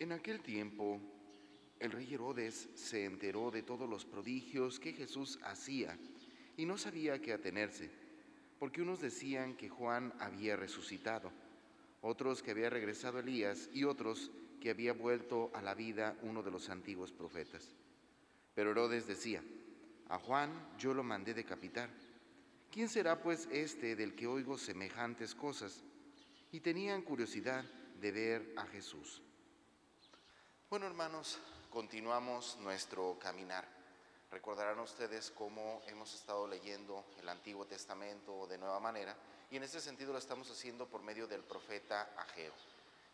En aquel tiempo, el rey Herodes se enteró de todos los prodigios que Jesús hacía y no sabía qué atenerse, porque unos decían que Juan había resucitado, otros que había regresado Elías y otros que había vuelto a la vida uno de los antiguos profetas. Pero Herodes decía, a Juan yo lo mandé decapitar. ¿Quién será pues este del que oigo semejantes cosas? Y tenían curiosidad de ver a Jesús. Bueno, hermanos, continuamos nuestro caminar. Recordarán ustedes cómo hemos estado leyendo el Antiguo Testamento de nueva manera y en ese sentido lo estamos haciendo por medio del profeta Ageo,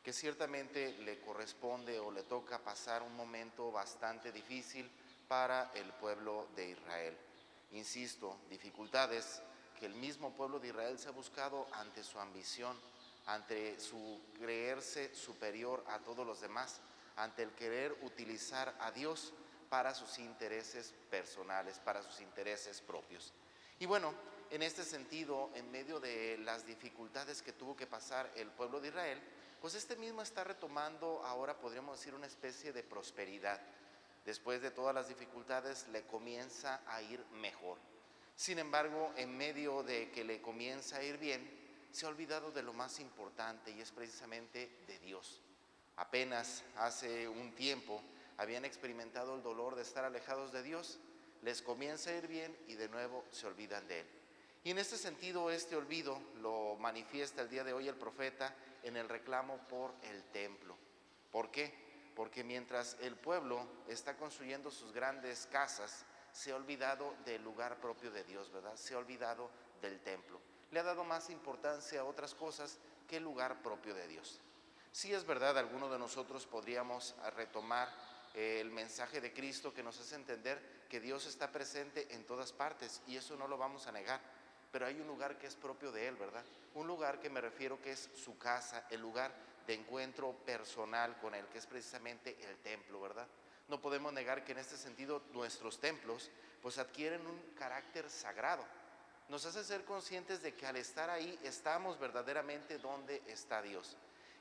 que ciertamente le corresponde o le toca pasar un momento bastante difícil para el pueblo de Israel. Insisto, dificultades que el mismo pueblo de Israel se ha buscado ante su ambición, ante su creerse superior a todos los demás, ante el querer utilizar a Dios para sus intereses personales, para sus intereses propios. Y bueno, en este sentido, en medio de las dificultades que tuvo que pasar el pueblo de Israel, pues este mismo está retomando ahora, podríamos decir, una especie de prosperidad. Después de todas las dificultades, le comienza a ir mejor. Sin embargo, en medio de que le comienza a ir bien, se ha olvidado de lo más importante y es precisamente de Dios. Apenas hace un tiempo habían experimentado el dolor de estar alejados de Dios, les comienza a ir bien y de nuevo se olvidan de Él. Y en este sentido, este olvido lo manifiesta el día de hoy el profeta en el reclamo por el templo. ¿Por qué? Porque mientras el pueblo está construyendo sus grandes casas, se ha olvidado del lugar propio de Dios, ¿verdad? Se ha olvidado del templo. Le ha dado más importancia a otras cosas que el lugar propio de Dios. Sí es verdad, algunos de nosotros podríamos retomar el mensaje de Cristo que nos hace entender que Dios está presente en todas partes y eso no lo vamos a negar pero hay un lugar que es propio de Él, ¿verdad? Un lugar que me refiero que es su casa, el lugar de encuentro personal con Él, que es precisamente el templo, ¿verdad? No podemos negar que en este sentido nuestros templos pues adquieren un carácter sagrado. Nos hace ser conscientes de que al estar ahí estamos verdaderamente donde está Dios.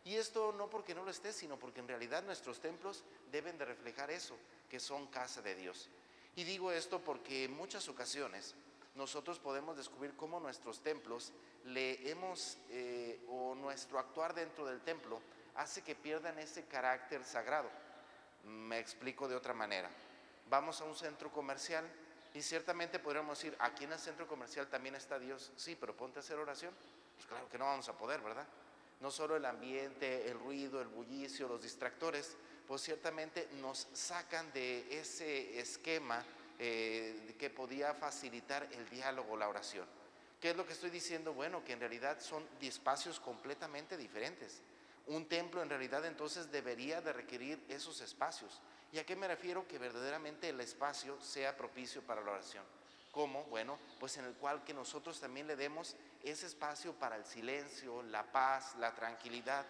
Y esto no porque no lo esté, sino porque en realidad nuestros templos deben de reflejar eso, que son casa de Dios. Y digo esto porque en muchas ocasiones nosotros podemos descubrir cómo nuestros templos le hemos, eh, o nuestro actuar dentro del templo, hace que pierdan ese carácter sagrado. Me explico de otra manera. Vamos a un centro comercial y ciertamente podríamos decir, aquí en el centro comercial también está Dios. Sí, pero ponte a hacer oración. Pues claro que no vamos a poder, ¿verdad? No solo el ambiente, el ruido, el bullicio, los distractores, pues ciertamente nos sacan de ese esquema eh, que podía facilitar el diálogo, la oración. ¿Qué es lo que estoy diciendo? Bueno, que en realidad son espacios completamente diferentes. Un templo en realidad entonces debería de requerir esos espacios. ¿Y a qué me refiero? Que verdaderamente el espacio sea propicio para la oración. ¿Cómo? Bueno, pues en el cual que nosotros también le demos ese espacio para el silencio, la paz, la tranquilidad,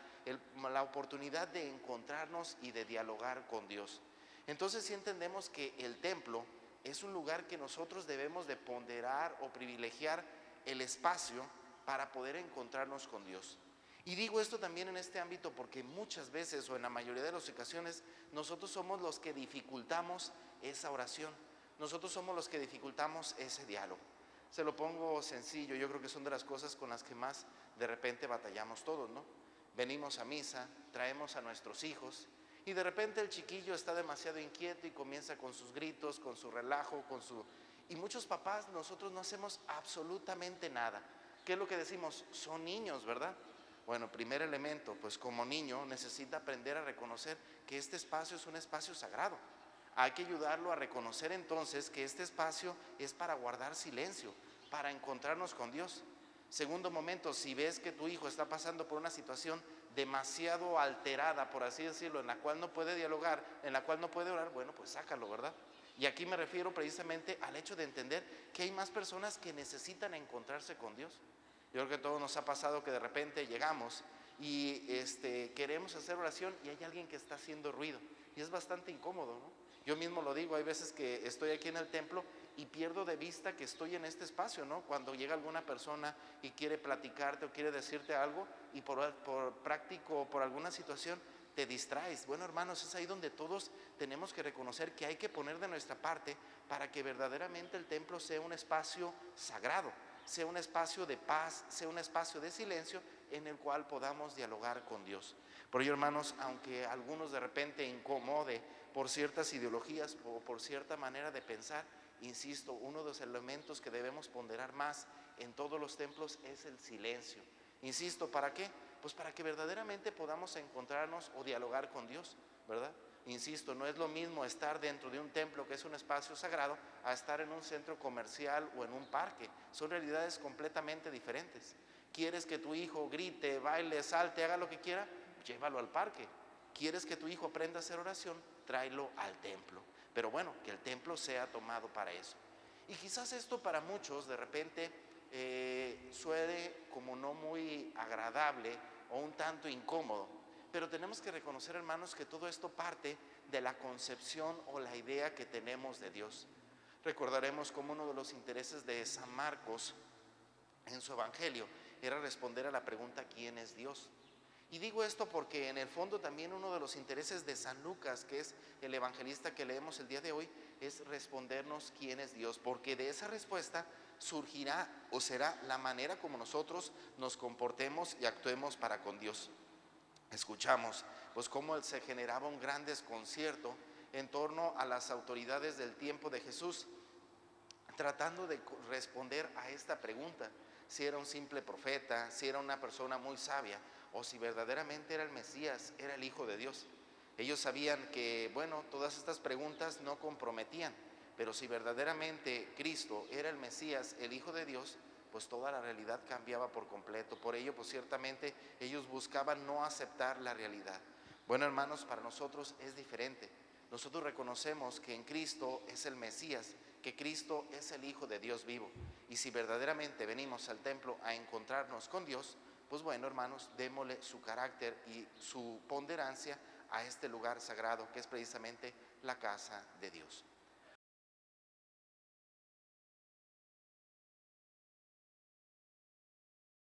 la oportunidad de encontrarnos y de dialogar con Dios. Entonces si entendemos que el templo es un lugar que nosotros debemos de ponderar o privilegiar el espacio para poder encontrarnos con Dios. Y digo esto también en este ámbito porque muchas veces o en la mayoría de las ocasiones nosotros somos los que dificultamos esa oración. Nosotros somos los que dificultamos ese diálogo. Se lo pongo sencillo, yo creo que son de las cosas con las que más de repente batallamos todos, ¿no? Venimos a misa, traemos a nuestros hijos y de repente el chiquillo está demasiado inquieto y comienza con sus gritos, con su relajo, con su... Y muchos papás, nosotros no hacemos absolutamente nada. ¿Qué es lo que decimos? Son niños, ¿verdad? Bueno, primer elemento, pues como niño necesita aprender a reconocer que este espacio es un espacio sagrado. Hay que ayudarlo a reconocer entonces que este espacio es para guardar silencio, para encontrarnos con Dios. Segundo momento, si ves que tu hijo está pasando por una situación demasiado alterada, por así decirlo, en la cual no puede dialogar, en la cual no puede orar, bueno, pues sácalo, ¿verdad? Y aquí me refiero precisamente al hecho de entender que hay más personas que necesitan encontrarse con Dios. Yo creo que a todos nos ha pasado que de repente llegamos y este, queremos hacer oración y hay alguien que está haciendo ruido. Y es bastante incómodo, ¿no? Yo mismo lo digo, hay veces que estoy aquí en el templo y pierdo de vista que estoy en este espacio, ¿no? Cuando llega alguna persona y quiere platicarte o quiere decirte algo y por, práctico o por alguna situación te distraes. Bueno, hermanos, es ahí donde todos tenemos que reconocer que hay que poner de nuestra parte para que verdaderamente el templo sea un espacio sagrado, sea un espacio de paz, sea un espacio de silencio en el cual podamos dialogar con Dios. Por ello, hermanos, aunque algunos de repente incomode por ciertas ideologías o por cierta manera de pensar, insisto, uno de los elementos que debemos ponderar más en todos los templos es el silencio. Insisto, ¿para qué? Pues para que verdaderamente podamos encontrarnos o dialogar con Dios, ¿verdad? Insisto, no es lo mismo estar dentro de un templo que es un espacio sagrado a estar en un centro comercial o en un parque. Son realidades completamente diferentes. ¿Quieres que tu hijo grite, baile, salte, haga lo que quiera? Llévalo al parque. ¿Quieres que tu hijo aprenda a hacer oración? Tráelo al templo. Pero bueno, que el templo sea tomado para eso. Y quizás esto para muchos de repente eh, suene como no muy agradable o un tanto incómodo. Pero tenemos que reconocer, hermanos, que todo esto parte de la concepción o la idea que tenemos de Dios. Recordaremos como uno de los intereses de San Marcos en su Evangelio era responder a la pregunta ¿quién es Dios? Y digo esto porque en el fondo también uno de los intereses de San Lucas, que es el evangelista que leemos el día de hoy, es respondernos quién es Dios, porque de esa respuesta surgirá o será la manera como nosotros nos comportemos y actuemos para con Dios. Escuchamos pues cómo se generaba un gran desconcierto en torno a las autoridades del tiempo de Jesús, tratando de responder a esta pregunta, si era un simple profeta, si era una persona muy sabia, o si verdaderamente era el Mesías, era el Hijo de Dios. Ellos sabían que, bueno, todas estas preguntas no comprometían, pero si verdaderamente Cristo era el Mesías, el Hijo de Dios, pues toda la realidad cambiaba por completo. Por ello, pues ciertamente ellos buscaban no aceptar la realidad. Bueno, hermanos, para nosotros es diferente. Nosotros reconocemos que en Cristo es el Mesías, que Cristo es el Hijo de Dios vivo. Y si verdaderamente venimos al templo a encontrarnos con Dios, pues bueno, hermanos, démosle su carácter y su ponderancia a este lugar sagrado que es precisamente la casa de Dios.